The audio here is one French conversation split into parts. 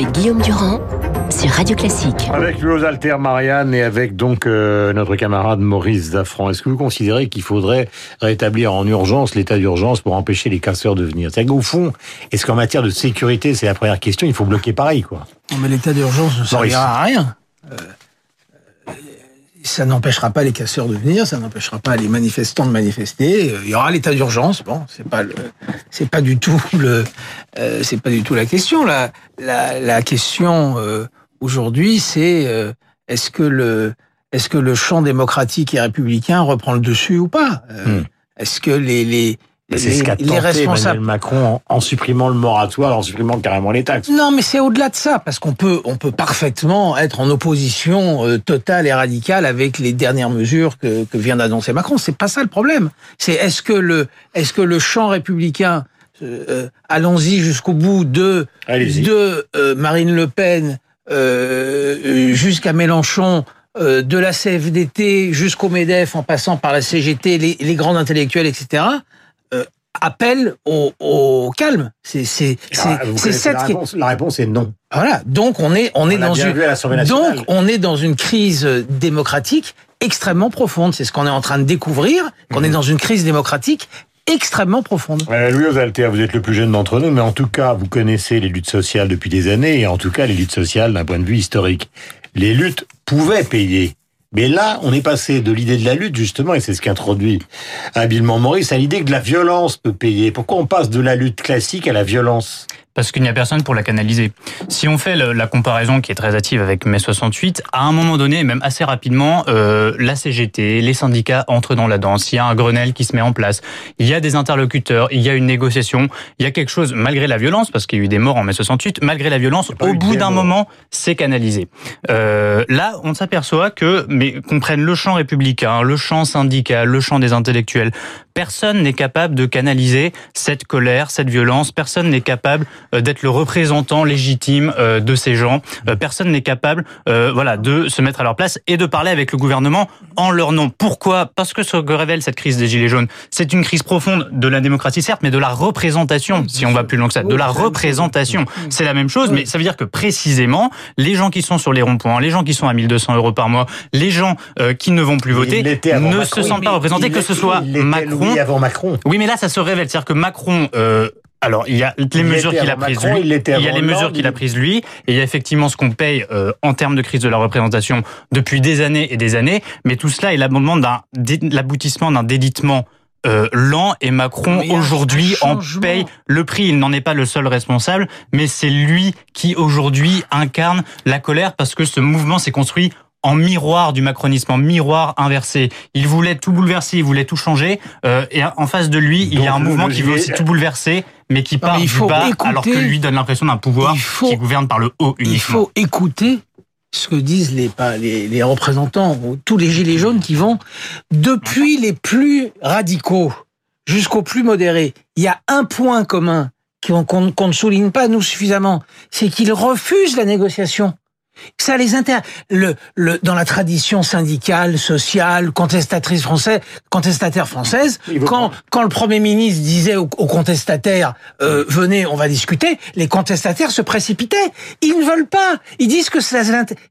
avec Guillaume Durand sur Radio Classique. Avec lui aux Alter Marianne et avec donc euh, notre camarade Maurice Zaffran, est-ce que vous considérez qu'il faudrait rétablir en urgence l'état d'urgence pour empêcher les casseurs de venir? C'est-à-dire qu'au fond, est-ce qu'en matière de sécurité, c'est la première question, il faut bloquer pareil quoi? Non, mais l'état d'urgence ne servira à rien. Euh, ça n'empêchera pas les casseurs de venir, ça n'empêchera pas les manifestants de manifester. Il y aura l'état d'urgence. Bon, c'est pas c'est pas du tout le, euh, c'est pas du tout la question. La, la, la question euh, aujourd'hui, c'est euh, est-ce que le, est-ce que le champ démocratique et républicain reprend le dessus ou pas? Hmm. Est-ce que les, les c'est ce qu'a tenté responsables... Emmanuel Macron en, supprimant le moratoire, en supprimant carrément les taxes. Non, mais c'est au-delà de ça, parce qu'on peut, on peut parfaitement être en opposition euh, totale et radicale avec les dernières mesures que, que vient d'annoncer Macron. C'est pas ça le problème. C'est est-ce que le, est-ce que le champ républicain, euh, euh allons-y jusqu'au bout de, de euh, Marine Le Pen jusqu'à Mélenchon. de la CFDT jusqu'au MEDEF en passant par la CGT, les, les grands intellectuels, etc appelle au, au calme. C'est cette la réponse, la réponse est non. Voilà. Donc on est on, est dans une donc on est dans une crise démocratique extrêmement profonde. C'est ce qu'on est en train de découvrir. Qu'on est mhm. dans une crise démocratique extrêmement profonde. Euh, Louis Osalter, vous êtes le plus jeune d'entre nous, mais en tout cas, vous connaissez les luttes sociales depuis des années, et en tout cas les luttes sociales d'un point de vue historique. Les luttes pouvaient payer. Mais là, on est passé de l'idée de la lutte, justement, et c'est ce qu'introduit habilement Maurice, à l'idée que la violence peut payer. Pourquoi on passe de la lutte classique à la violence? Parce qu'il n'y a personne pour la canaliser. Si on fait la comparaison qui est très active avec mai 68, à un moment donné, même assez rapidement, euh, la CGT, les syndicats entrent dans la danse. Il y a un Grenelle qui se met en place. Il y a des interlocuteurs, il y a une négociation, il y a quelque chose, malgré la violence, parce qu'il y a eu des morts en mai 68, malgré la violence, au bout d'un moment, c'est canalisé. Euh, là, on s'aperçoit que, mais qu'on prenne le champ républicain, le champ syndical, le champ des intellectuels, personne n'est capable de canaliser cette colère, cette violence. Personne n'est capable euh, d'être le représentant légitime euh, de ces gens. Euh, personne n'est capable, voilà, de se mettre à leur place et de parler avec le gouvernement en leur nom. Pourquoi? Parce que ce que révèle cette crise des gilets jaunes, c'est une crise profonde de la démocratie certes, mais de la représentation. Si on va plus loin que ça, de la représentation. C'est la même chose, mais ça veut dire que précisément les gens qui sont sur les ronds-points, les gens qui sont à 1200 euros par mois, les gens qui ne vont plus voter, ne se sentent pas représentés, que ce soit Macron, avant Macron. Oui, mais là, ça se révèle. C'est-à-dire que Macron, alors, il y a les mesures qu'il a prises lui, il, y a les mesures qu'il a prises lui, et il y a effectivement ce qu'on paye euh, en termes de crise de la représentation depuis des années et des années, mais tout cela est l'abondement d'un l'aboutissement d'un délitement euh, lent. Et Macron aujourd'hui en paye le prix. Il n'en est pas le seul responsable, mais c'est lui qui aujourd'hui incarne la colère parce que ce mouvement s'est construit en miroir du macronisme, en miroir inversé. Il voulait tout bouleverser, il voulait tout changer, euh, et en face de lui, il y a un mouvement qui veut aussi tout bouleverser, mais qui part du bas, alors que lui donne l'impression d'un pouvoir qui gouverne par le haut uniquement. Il faut écouter ce que disent les, les, les représentants, tous les gilets jaunes qui vont, depuis les plus radicaux jusqu'aux plus modérés, il y a un point commun qu'on ne souligne pas nous suffisamment, c'est qu'ils refusent la négociation. Ça les intéresse. Le, le, dans la tradition syndicale, sociale, contestatrice française, contestataire française, quand, quand le Premier ministre disait aux, contestataires euh, venez, on va discuter, les contestataires se précipitaient. Ils ne veulent pas. Ils disent que ça,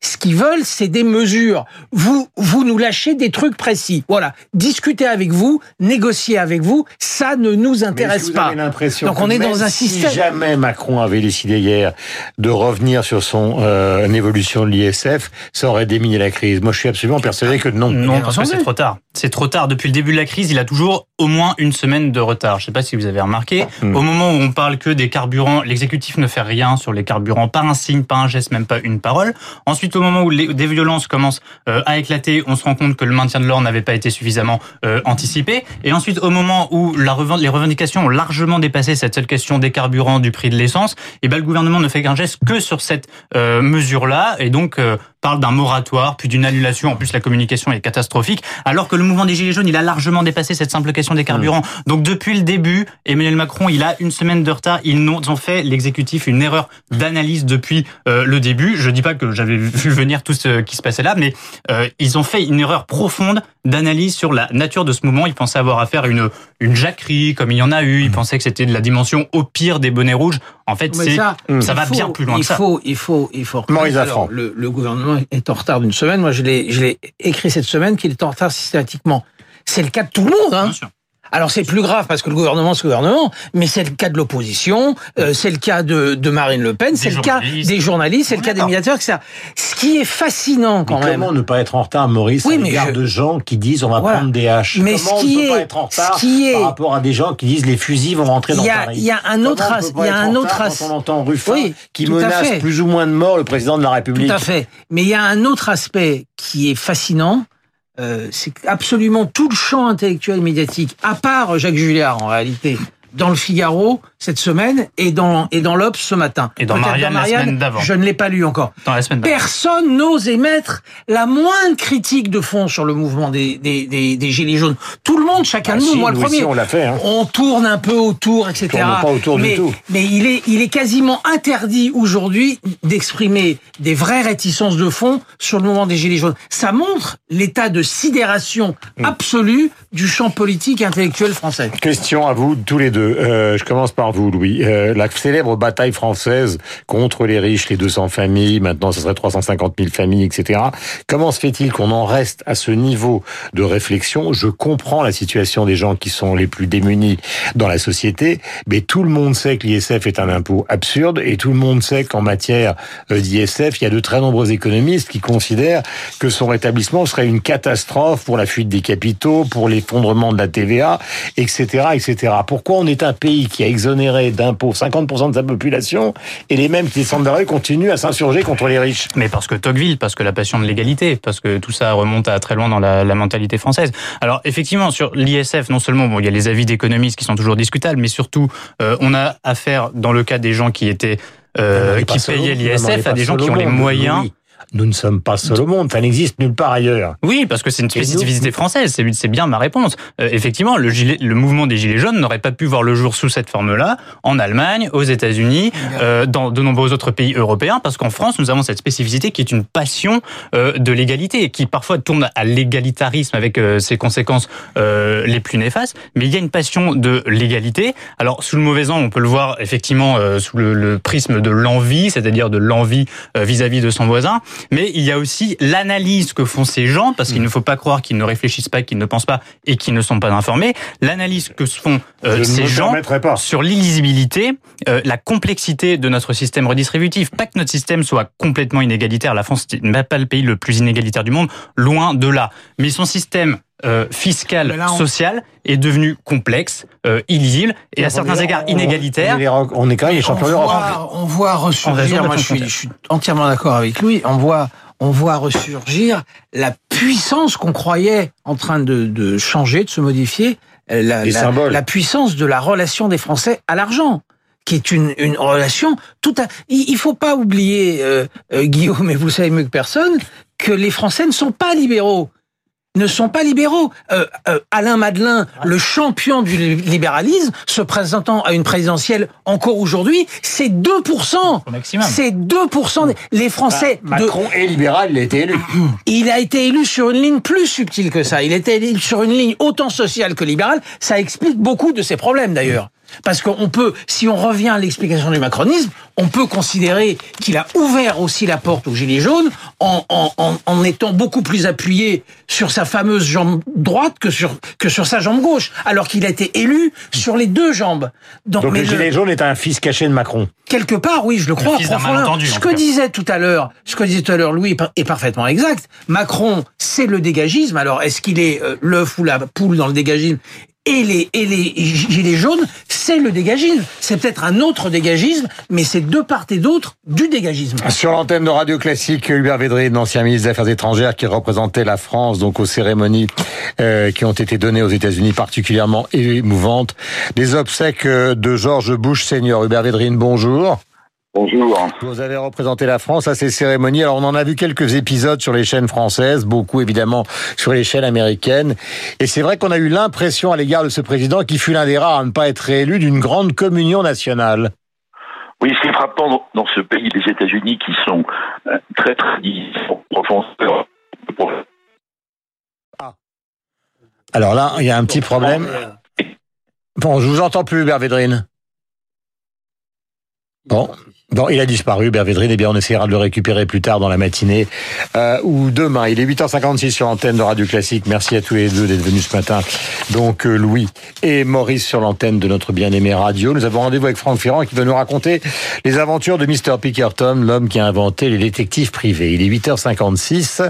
ce qu'ils veulent, c'est des mesures. Vous, vous nous lâchez des trucs précis. Voilà. Discuter avec vous, négocier avec vous, ça ne nous intéresse pas. Donc on est dans un système. Si jamais Macron avait décidé hier de revenir sur son euh, évolution de l'ISF, ça aurait déminé la crise. Moi, je suis absolument persuadé que non. Non, parce que c'est trop tard. C'est trop tard. Depuis le début de la crise, il a toujours au moins une semaine de retard. Je ne sais pas si vous avez remarqué. Hmm. Au moment où on parle que des carburants, l'exécutif ne fait rien sur les carburants, pas un signe, pas un geste, même pas une parole. Ensuite, au moment où les, des violences commencent euh, à éclater, on se rend compte que le maintien de l'ordre n'avait pas été suffisamment euh, anticipé. Et ensuite, au moment où la les revendications ont largement dépassé cette seule question des carburants, du prix de l'essence, et eh ben le gouvernement ne fait qu'un geste que sur cette euh, mesure-là. Et donc, parle d'un moratoire, puis d'une annulation. En plus, la communication est catastrophique. Alors que le mouvement des Gilets jaunes, il a largement dépassé cette simple question des carburants. Donc depuis le début, Emmanuel Macron, il a une semaine de retard. Ils ont fait l'exécutif une erreur d'analyse depuis euh, le début. Je dis pas que j'avais vu venir tout ce qui se passait là, mais euh, ils ont fait une erreur profonde d'analyse sur la nature de ce mouvement. Ils pensaient avoir affaire à une une jacquerie, comme il y en a eu. Ils pensaient que c'était de la dimension au pire des bonnets rouges. En fait, ça, ça va il faut- bien plus loin il que ça. Faut, il faut, il faut. Maurice Alors, le, le gouvernement est en retard d'une semaine. Moi, je l'ai, je l'ai écrit cette semaine qu'il est en retard systématiquement. C'est le cas de tout le monde. Hein. Alors c'est plus grave parce que le gouvernement c'est le gouvernement, mais c'est le cas de l'opposition, euh, c'est le cas de, de Marine Le Pen, c'est le cas des journalistes, c'est le cas des médiateurs, etc. Ce qui est fascinant quand Mais même, comment ne pas être en retard, Maurice, Oui, à mais je- de gens qui disent on va Voilà. prendre des haches? Mais Comment ce on qui ne peut est- pas être en retard ce qui est- par rapport à des gens qui disent les fusils vont rentrer dans Paris? il y a un autre, il y a un autre, as- quand on entend Ruffin Oui, qui menace plus ou moins de mort le président de la République. Tout à fait. Mais il y a un autre aspect qui est fascinant, euh, c'est absolument tout le champ intellectuel médiatique, à part Jacques Julliard en réalité, dans le Figaro cette semaine et dans et dans l'Obs ce matin. Et dans Marianne la semaine d'avant. Je ne l'ai pas lu encore. Dans la semaine d'avant. Personne n'ose émettre la moindre critique de fond sur le mouvement des, des, des, des Gilets jaunes. Tout le monde, chacun Ah de nous, si, moi le nous premier. aussi, on l'a fait. Hein. On tourne un peu autour, etc. tourne pas autour du mais, tout. Mais il est, il est quasiment interdit aujourd'hui d'exprimer des vraies réticences de fond sur le mouvement des Gilets jaunes. Ça montre l'état de sidération Mm. absolue du champ politique et intellectuel français. Question à vous tous les deux. Euh, je commence par vous, Louis. Euh, la célèbre bataille française contre les riches, les 200 familles, maintenant ce serait 350 000 familles, etc. Comment se fait-il qu'on en reste à ce niveau de réflexion? Je comprends la situation des gens qui sont les plus démunis dans la société, mais tout le monde sait que l'ISF est un impôt absurde et tout le monde sait qu'en matière euh, d'ISF, il y a de très nombreux économistes qui considèrent que son rétablissement serait une catastrophe pour la fuite des capitaux, pour l'effondrement de la TVA, etc., etc. Pourquoi on est un pays qui a exonéré d'impôts 50% de sa population et les mêmes qui descendent de la rue continuent à s'insurger contre les riches Mais parce que Tocqueville, parce que la passion de l'égalité, parce que tout ça remonte à très loin dans la, la mentalité française. Alors effectivement, sur l'ISF, non seulement bon, il y a les avis d'économistes qui sont toujours discutables, mais surtout euh, on a affaire, dans le cas des gens qui étaient euh, pas qui payaient l'ISF, à des gens qui ont les monde, moyens. Nous ne sommes pas seuls au monde, ça n'existe nulle part ailleurs. Oui, parce que c'est une spécificité française. C'est c'est bien ma réponse. Euh, effectivement, le, gilet, le mouvement des gilets jaunes n'aurait pas pu voir le jour sous cette forme-là en Allemagne, aux États-Unis, euh, dans de nombreux autres pays européens, parce qu'en France, nous avons cette spécificité qui est une passion euh, de l'égalité, qui parfois tourne à l'égalitarisme avec euh, ses conséquences euh, les plus néfastes. Mais il y a une passion de l'égalité. Alors, sous le mauvais angle, on peut le voir effectivement euh, sous le, le prisme de l'envie, c'est-à-dire de l'envie euh, vis-à-vis de son voisin. Mais il y a aussi l'analyse que font ces gens, parce qu'il ne faut pas croire qu'ils ne réfléchissent pas, qu'ils ne pensent pas et qu'ils ne sont pas informés. L'analyse que font euh, ces gens pas. sur l'illisibilité, euh, la complexité de notre système redistributif. Pas que notre système soit complètement inégalitaire. La France n'est pas le pays le plus inégalitaire du monde, loin de là. Mais son système euh, fiscal, Mais là, on- social est devenu complexe, euh, illisible et à certains égards On- inégalitaire. On est, les- on est quand même les champions on d'Europe. voit, on voit ressurgir, moi je suis, je suis entièrement d'accord avec lui, on voit, on voit ressurgir la puissance qu'on croyait en train de, de changer, de se modifier, euh, la, Les la- symboles. la puissance de la relation des Français à l'argent qui est une, une relation tout à... Il, il faut pas oublier, euh, euh, Guillaume, et vous le savez mieux que personne, que les Français ne sont pas libéraux ne sont pas libéraux. Euh, euh, Alain Madelin, le champion du libéralisme, se présentant à une présidentielle encore aujourd'hui, c'est 2%. Au maximum. C'est 2%. des- Les Français, Macron est libéral, il a été élu. il a été élu sur une ligne plus subtile que ça. Il a été élu sur une ligne autant sociale que libérale. Ça explique beaucoup de ses problèmes d'ailleurs. Parce qu'on peut, si on revient à l'explication du macronisme, on peut considérer qu'il a ouvert aussi la porte aux Gilets jaunes en, en, en, en étant beaucoup plus appuyé sur sa fameuse jambe droite que sur, que sur sa jambe gauche, alors qu'il a été élu sur les deux jambes. Donc mais le le- gilet jaune est un fils caché de Macron. quelque part, oui, je le crois fils d'un profondément. malentendu, en Ce tout que disait tout à l'heure, ce que disait tout à l'heure Louis est par- est parfaitement exact. Macron, c'est le dégagisme. Alors, est-ce qu'il est euh, l'œuf ou la poule dans le dégagisme et les, et les gilets jaunes, c'est le dégagisme. C'est peut-être un autre dégagisme, mais c'est de part et d'autre du dégagisme. Sur l'antenne de Radio Classique, Hubert Védrine, ancien ministre des Affaires étrangères qui représentait la France donc aux cérémonies euh, qui ont été données aux États-Unis particulièrement émouvantes. Les obsèques euh, de George Bush senior. Hubert Védrine, bonjour. Bonjour. Vous avez représenté la France à ces cérémonies. Alors on en a vu quelques épisodes sur les chaînes françaises, beaucoup évidemment sur les chaînes américaines. Et c'est vrai qu'on a eu l'impression à l'égard de ce président qui fut l'un des rares à ne pas être réélu d'une grande communion nationale. Oui, ce qui est frappant dans ce pays, les États-Unis, qui sont euh, très très profondeurs. Ah. Alors là, il y a un petit problème. Bon, je vous entends plus, Hubert Védrine. Bon. Bon, il a disparu, Hubert Védrine. Eh bien, on essaiera de le récupérer plus tard dans la matinée euh, ou demain. Il est 8h56 sur l'antenne de Radio Classique. Merci à tous les deux d'être venus ce matin. Donc, euh, Louis et Maurice sur l'antenne de notre bien-aimé radio. Nous avons rendez-vous avec Franck Ferrand qui va nous raconter les aventures de Mr. Pickerton, l'homme qui a inventé les détectives privés. Il est 8h56.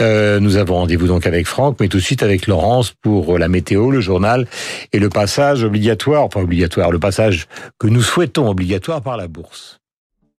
Euh, nous avons rendez-vous donc avec Franck, mais tout de suite avec Laurence pour la météo, le journal et le passage obligatoire, enfin obligatoire, le passage que nous souhaitons obligatoire par la bourse.